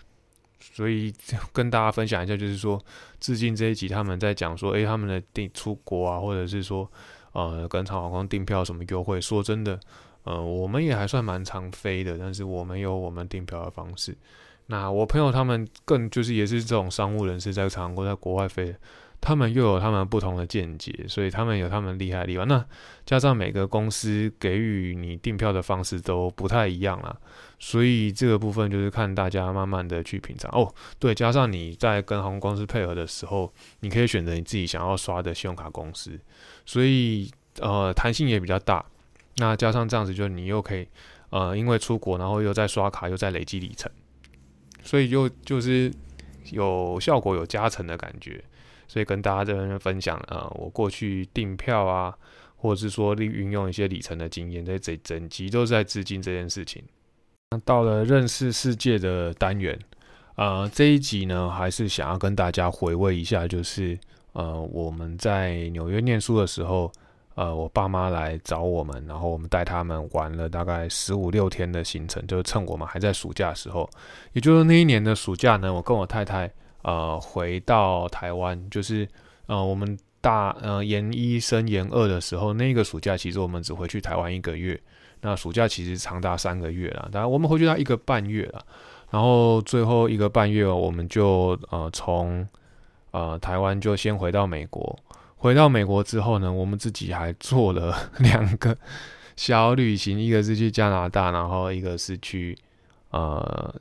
所以跟大家分享一下，就是说，致敬这一集他们在讲说，诶，他们的订出国啊，或者是说，呃，跟长航空订票什么优惠，说真的。呃，我们也还算蛮常飞的，但是我们有我们订票的方式。那我朋友他们更就是也是这种商务人士，在常国在国外飞，他们又有他们不同的见解，所以他们有他们厉害的地方。那加上每个公司给予你订票的方式都不太一样啦，所以这个部分就是看大家慢慢的去品尝。哦，对，加上你在跟航空公司配合的时候，你可以选择你自己想要刷的信用卡公司，所以呃弹性也比较大。那加上这样子，就你又可以，呃，因为出国，然后又在刷卡，又在累积里程，所以就就是有效果、有加成的感觉。所以跟大家这边分享，呃，我过去订票啊，或者是说利运用一些里程的经验，这整整集都是在致敬这件事情。那到了认识世界的单元，呃，这一集呢，还是想要跟大家回味一下，就是呃，我们在纽约念书的时候。呃，我爸妈来找我们，然后我们带他们玩了大概十五六天的行程，就是趁我们还在暑假的时候，也就是那一年的暑假呢，我跟我太太呃回到台湾，就是呃我们大呃研一升研二的时候，那个暑假其实我们只回去台湾一个月，那暑假其实长达三个月了，当然我们回去到一个半月了，然后最后一个半月我们就呃从呃台湾就先回到美国。回到美国之后呢，我们自己还做了 两个小旅行，一个是去加拿大，然后一个是去呃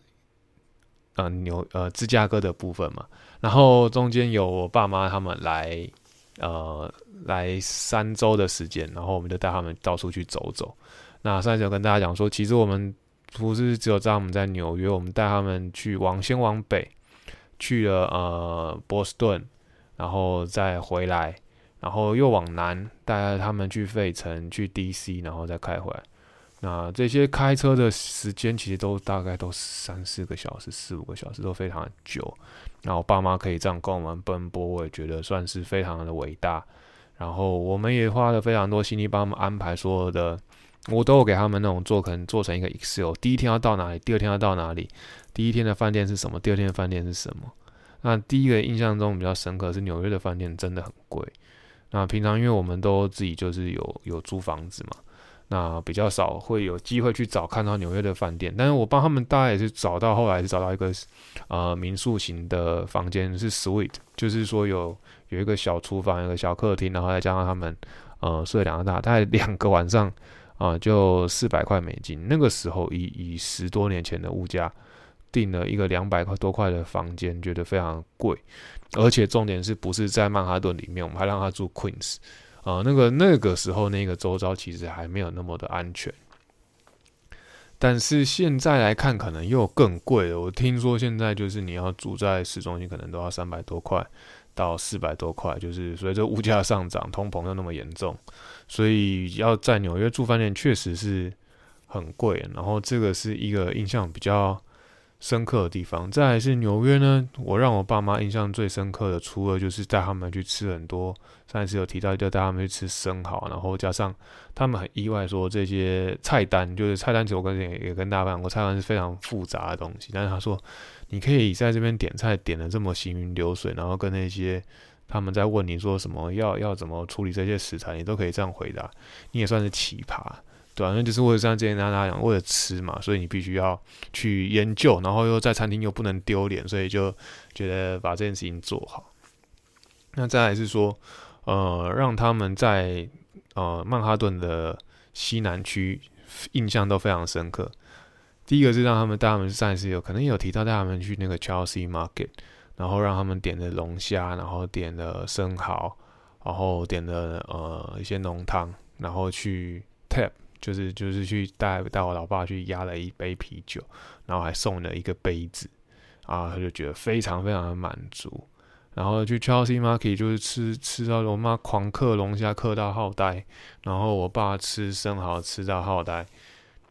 呃纽呃芝加哥的部分嘛。然后中间有我爸妈他们来呃来三周的时间，然后我们就带他们到处去走走。那上次有跟大家讲说，其实我们不是只有在我们在纽约，我们带他们去往先往北去了呃波士顿，然后再回来。然后又往南带他们去费城、去 DC，然后再开回来。那这些开车的时间其实都大概都三四个小时、四五个小时，都非常久。然后爸妈可以这样跟我们奔波，我也觉得算是非常的伟大。然后我们也花了非常多心力帮他们安排所有的，我都有给他们那种做，可能做成一个 Excel。第一天要到哪里？第二天要到哪里？第一天的饭店是什么？第二天的饭店是什么？那第一个印象中比较深刻是纽约的饭店真的很贵。那平常因为我们都自己就是有有租房子嘛，那比较少会有机会去找看到纽约的饭店。但是我帮他们大概也是找到，后来是找到一个呃民宿型的房间，是 suite，就是说有有一个小厨房，有个小客厅，然后再加上他们呃睡两个大，大概两个晚上啊就四百块美金。那个时候以以十多年前的物价，订了一个两百块多块的房间，觉得非常贵，而且重点是不是在曼哈顿里面，我们还让他住 Queens，啊，那个那个时候那个周遭其实还没有那么的安全。但是现在来看，可能又更贵了。我听说现在就是你要住在市中心，可能都要三百多块到四百多块，就是随着物价上涨，通膨又那么严重，所以要在纽约住饭店确实是很贵。然后这个是一个印象比较。深刻的地方，再来是纽约呢。我让我爸妈印象最深刻的，除了就是带他们去吃很多，上一次有提到，就带他们去吃生蚝，然后加上他们很意外说这些菜单，就是菜单其实我跟也也跟大家讲过，菜单是非常复杂的东西。但是他说，你可以在这边点菜点的这么行云流水，然后跟那些他们在问你说什么要要怎么处理这些食材，你都可以这样回答，你也算是奇葩。对啊，那就是为了像之前大家讲，为了吃嘛，所以你必须要去研究，然后又在餐厅又不能丢脸，所以就觉得把这件事情做好。那再来是说，呃，让他们在呃曼哈顿的西南区印象都非常深刻。第一个是让他们带他们上一次有可能有提到带他们去那个 Chelsea Market，然后让他们点的龙虾，然后点的生蚝，然后点的呃一些浓汤，然后去 Tap。就是就是去带带我老爸去压了一杯啤酒，然后还送了一个杯子，啊，他就觉得非常非常的满足。然后去 Chelsea Market 就是吃吃到我妈狂嗑龙虾嗑到好呆，然后我爸吃生蚝吃到好呆。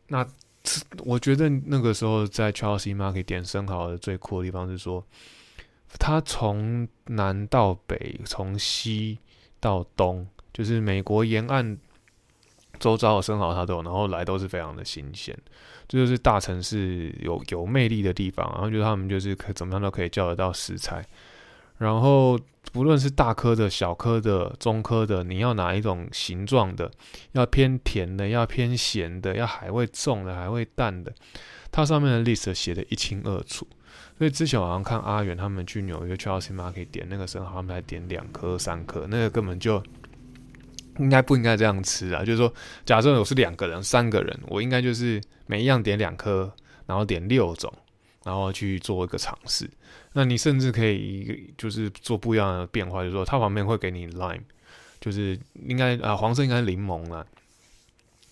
那吃我觉得那个时候在 Chelsea Market 点生蚝的最酷的地方是说，它从南到北，从西到东，就是美国沿岸。周遭的生蚝它都有，然后来都是非常的新鲜，这就是大城市有有魅力的地方。然后就是他们就是可怎么样都可以叫得到食材，然后不论是大颗的、小颗的、中颗的，你要哪一种形状的，要偏甜的、要偏咸的、要海味重的、海味淡的，它上面的 list 写的一清二楚。所以之前我好像看阿远他们去纽约 Chelsea Market 点那个生蚝，他们才点两颗、三颗，那个根本就。应该不应该这样吃啊？就是说，假设我是两个人、三个人，我应该就是每一样点两颗，然后点六种，然后去做一个尝试。那你甚至可以就是做不一样的变化，就是说它旁边会给你 lime，就是应该啊黄色应该柠檬啊，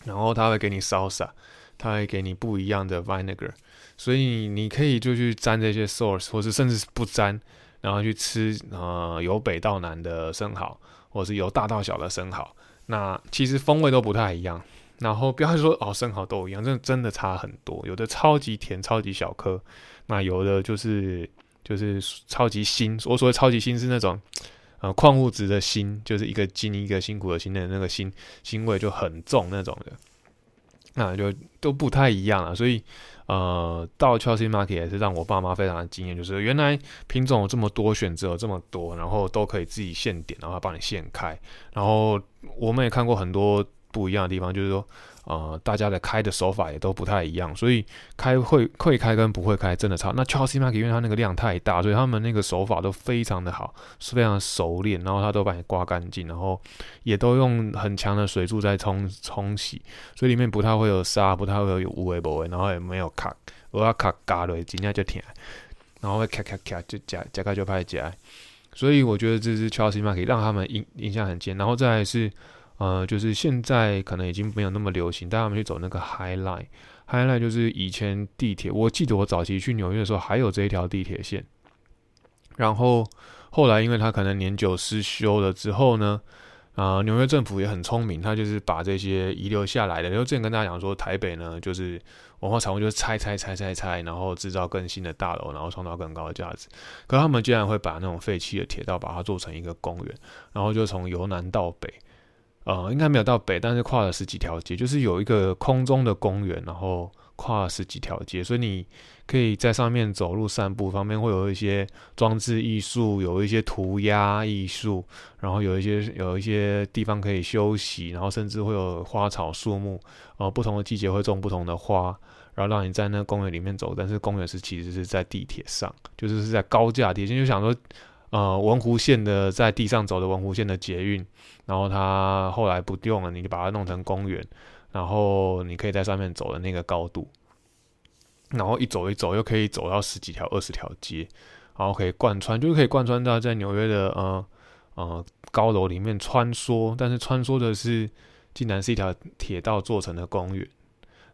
然后它会给你 salsa，它会给你不一样的 vinegar，所以你可以就去沾这些 sauce，或是甚至不沾，然后去吃呃由北到南的生蚝。或是由大到小的生蚝，那其实风味都不太一样。然后不要说哦，生蚝都一样，真的真的差很多。有的超级甜，超级小颗；那有的就是就是超级新。我所谓超级新是那种呃矿物质的腥，就是一个金一个辛苦的辛的那个辛，辛味就很重那种的。那就都不太一样了，所以。呃，到 Chelsea Market 也是让我爸妈非常的惊艳，就是原来品种有这么多，选择有这么多，然后都可以自己现点，然后帮你现开。然后我们也看过很多不一样的地方，就是说。呃，大家的开的手法也都不太一样，所以开会会开跟不会开真的差。那 Chelsea Market 因为它那个量太大，所以他们那个手法都非常的好，是非常熟练，然后他都把你刮干净，然后也都用很强的水柱在冲冲洗，所以里面不太会有沙，不太会有污味不味，然后也没有卡，我要卡嘎的，今天就停，然后会咔咔咔就夹夹开就拍夹，所以我觉得这是 Chelsea Market 让他们印印象很坚，然后再是。呃，就是现在可能已经没有那么流行，带他们去走那个 High Line，High Line 就是以前地铁，我记得我早期去纽约的时候还有这一条地铁线，然后后来因为它可能年久失修了之后呢，啊，纽约政府也很聪明，他就是把这些遗留下来的，然后之前跟大家讲说，台北呢就是文化产物就是拆拆拆拆拆，然后制造更新的大楼，然后创造更高的价值，可他们竟然会把那种废弃的铁道把它做成一个公园，然后就从由南到北。呃，应该没有到北，但是跨了十几条街，就是有一个空中的公园，然后跨了十几条街，所以你可以在上面走路散步，旁边会有一些装置艺术，有一些涂鸦艺术，然后有一些有一些地方可以休息，然后甚至会有花草树木，呃，不同的季节会种不同的花，然后让你在那公园里面走，但是公园是其实是在地铁上，就是是在高架地铁，就想说。呃，文湖线的在地上走的文湖线的捷运，然后它后来不用了，你就把它弄成公园，然后你可以在上面走的那个高度。然后一走一走又可以走到十几条、二十条街，然后可以贯穿，就是可以贯穿到在纽约的呃呃高楼里面穿梭，但是穿梭的是竟然是一条铁道做成的公园。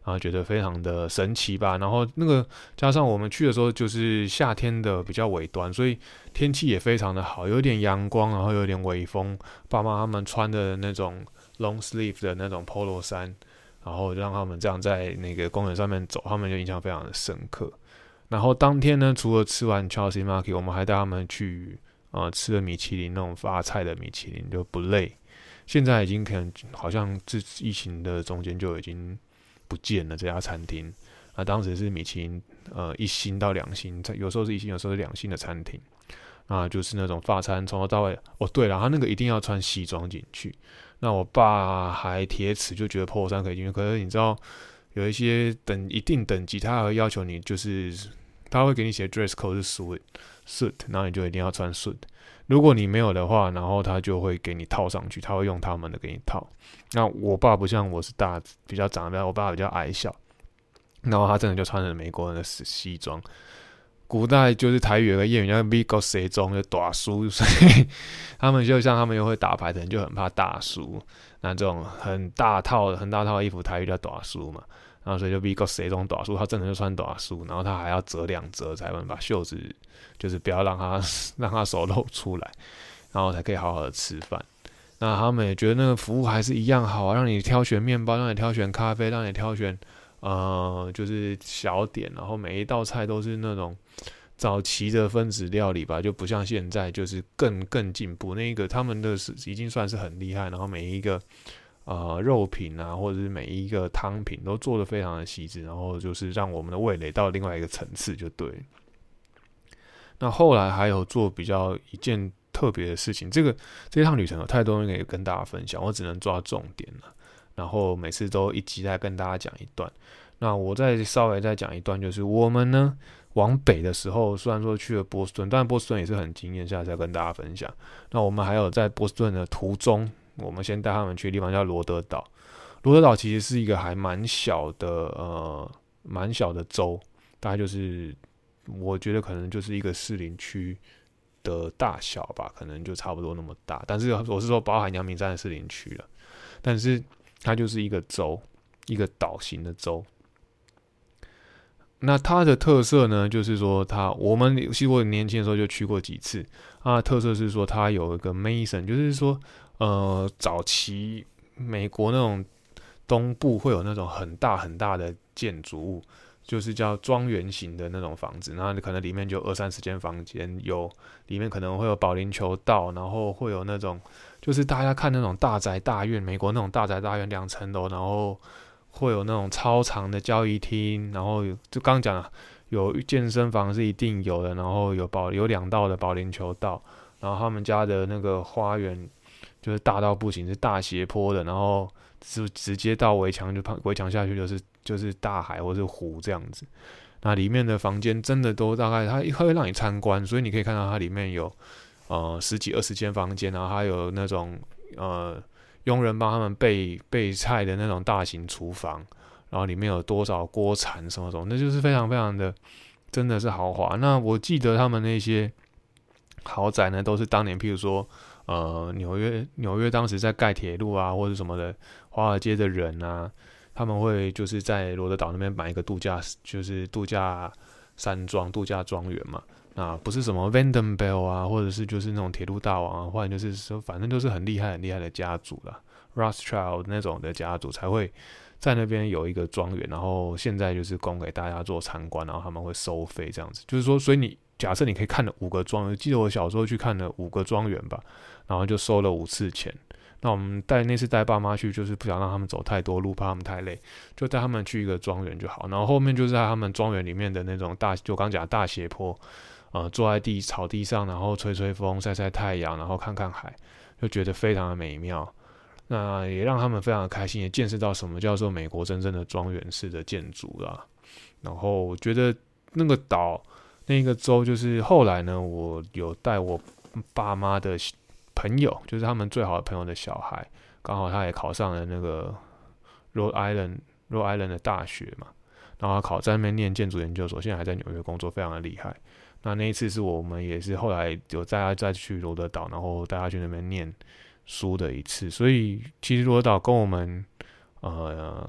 啊，觉得非常的神奇吧。然后那个加上我们去的时候就是夏天的比较尾端，所以天气也非常的好，有点阳光，然后有点微风。爸妈他们穿的那种 long sleeve 的那种 polo 衫，然后让他们这样在那个公园上面走，他们就印象非常的深刻。然后当天呢，除了吃完 Chelsea Market，我们还带他们去呃吃了米其林那种发菜的米其林，就不累。现在已经可能好像这疫情的中间就已经。不见了这家餐厅，那当时是米其林呃一星到两星，有时候是一星，有时候是两星的餐厅，啊，就是那种法餐从头到尾。哦，对了，他那个一定要穿西装进去。那我爸还铁齿，就觉得破衫可以进去。可是你知道，有一些等一定等级，他还会要求你，就是他会给你写 dress code 是 suit suit，然后你就一定要穿 suit。如果你没有的话，然后他就会给你套上去，他会用他们的给你套。那我爸不像我是大，比较长得，我爸比较矮小，然后他真的就穿着美国人的西装。古代就是台语有个谚语叫 “big o 谁中”，就大叔，所以他们就像他们又会打牌的人就很怕大叔。那这种很大套的、很大套的衣服，台语叫大叔嘛。然后所以就 big o 谁中大叔，他真的就穿大叔，然后他还要折两折才能把袖子。就是不要让他 让他手露出来，然后才可以好好的吃饭。那他们也觉得那个服务还是一样好啊，让你挑选面包，让你挑选咖啡，让你挑选呃就是小点，然后每一道菜都是那种早期的分子料理吧，就不像现在就是更更进步。那个他们的是已经算是很厉害，然后每一个呃肉品啊，或者是每一个汤品都做的非常的细致，然后就是让我们的味蕾到另外一个层次就对。那后来还有做比较一件特别的事情，这个这一趟旅程有太多可以跟大家分享，我只能抓重点了。然后每次都一集再跟大家讲一段。那我再稍微再讲一段，就是我们呢往北的时候，虽然说去了波士顿，但波士顿也是很惊艳，下次再跟大家分享。那我们还有在波士顿的途中，我们先带他们去的地方叫罗德岛。罗德岛其实是一个还蛮小的呃蛮小的州，大概就是。我觉得可能就是一个士林区的大小吧，可能就差不多那么大。但是我是说包含阳明山的士林区了，但是它就是一个州，一个岛型的州。那它的特色呢，就是说它我们其实我年轻的时候就去过几次。它的特色是说它有一个 mason，就是说呃早期美国那种东部会有那种很大很大的建筑物。就是叫庄园型的那种房子，然后可能里面就二三十间房间，有里面可能会有保龄球道，然后会有那种就是大家看那种大宅大院，美国那种大宅大院两层楼，然后会有那种超长的交易厅，然后就刚讲了有健身房是一定有的，然后有保有两道的保龄球道，然后他们家的那个花园就是大到不行，是大斜坡的，然后直直接到围墙就围墙下去就是。就是大海或是湖这样子，那里面的房间真的都大概，它会让你参观，所以你可以看到它里面有呃十几二十间房间，然后还有那种呃佣人帮他们备备菜的那种大型厨房，然后里面有多少锅铲什么什么，那就是非常非常的真的是豪华。那我记得他们那些豪宅呢，都是当年譬如说呃纽约纽约当时在盖铁路啊或者什么的，华尔街的人啊。他们会就是在罗德岛那边买一个度假，就是度假山庄、度假庄园嘛。那不是什么 Vandenberg 啊，或者是就是那种铁路大王啊，或者就是说反正都是很厉害、很厉害的家族了，Rothschild 那种的家族才会在那边有一个庄园。然后现在就是供给大家做参观，然后他们会收费这样子。就是说，所以你假设你可以看了五个庄园，记得我小时候去看了五个庄园吧，然后就收了五次钱。那我们带那次带爸妈去，就是不想让他们走太多路，怕他们太累，就带他们去一个庄园就好。然后后面就是在他们庄园里面的那种大，就刚讲大斜坡，呃，坐在地草地上，然后吹吹风，晒晒太阳，然后看看海，就觉得非常的美妙。那也让他们非常的开心，也见识到什么叫做美国真正的庄园式的建筑啦。然后我觉得那个岛，那个州，就是后来呢，我有带我爸妈的。朋友就是他们最好的朋友的小孩，刚好他也考上了那个 Rhode Island Rhode Island 的大学嘛。然后考在那边念建筑研究所，现在还在纽约工作，非常的厉害。那那一次是我们也是后来有带他再去罗德岛，然后带他去那边念书的一次。所以其实罗德岛跟我们呃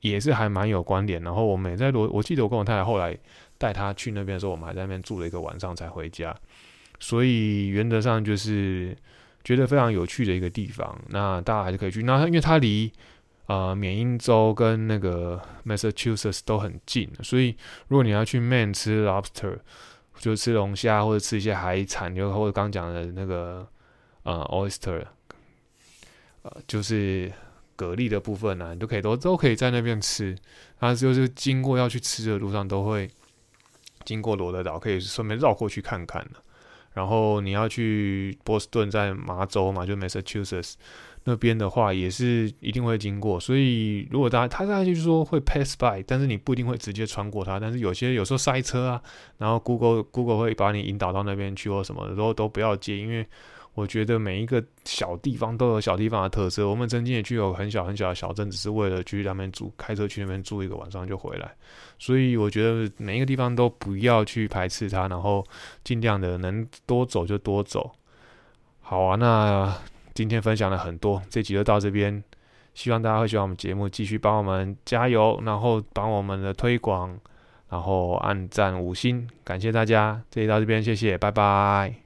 也是还蛮有关联。然后我们也在罗，我记得我跟我太太后来带他去那边的时候，我们还在那边住了一个晚上才回家。所以原则上就是觉得非常有趣的一个地方，那大家还是可以去。那因为它离啊缅因州跟那个 Massachusetts 都很近，所以如果你要去 m a n 吃 lobster，就吃龙虾或者吃一些海产，就或者刚讲的那个呃 oyster，呃就是蛤蜊的部分呢，你都可以都都可以在那边吃。它就是经过要去吃的路上都会经过罗德岛，可以顺便绕过去看看的。然后你要去波士顿，在麻州嘛，就 Massachusetts 那边的话，也是一定会经过。所以如果大家他大概就是说会 pass by，但是你不一定会直接穿过它。但是有些有时候塞车啊，然后 Google Google 会把你引导到那边去或什么的，都都不要接，因为。我觉得每一个小地方都有小地方的特色。我们曾经也具有很小很小的小镇，只是为了去那边住，开车去那边住一个晚上就回来。所以我觉得每一个地方都不要去排斥它，然后尽量的能多走就多走。好啊，那今天分享了很多，这集就到这边。希望大家会喜欢我们节目，继续帮我们加油，然后帮我们的推广，然后按赞五星，感谢大家。这集到这边，谢谢，拜拜。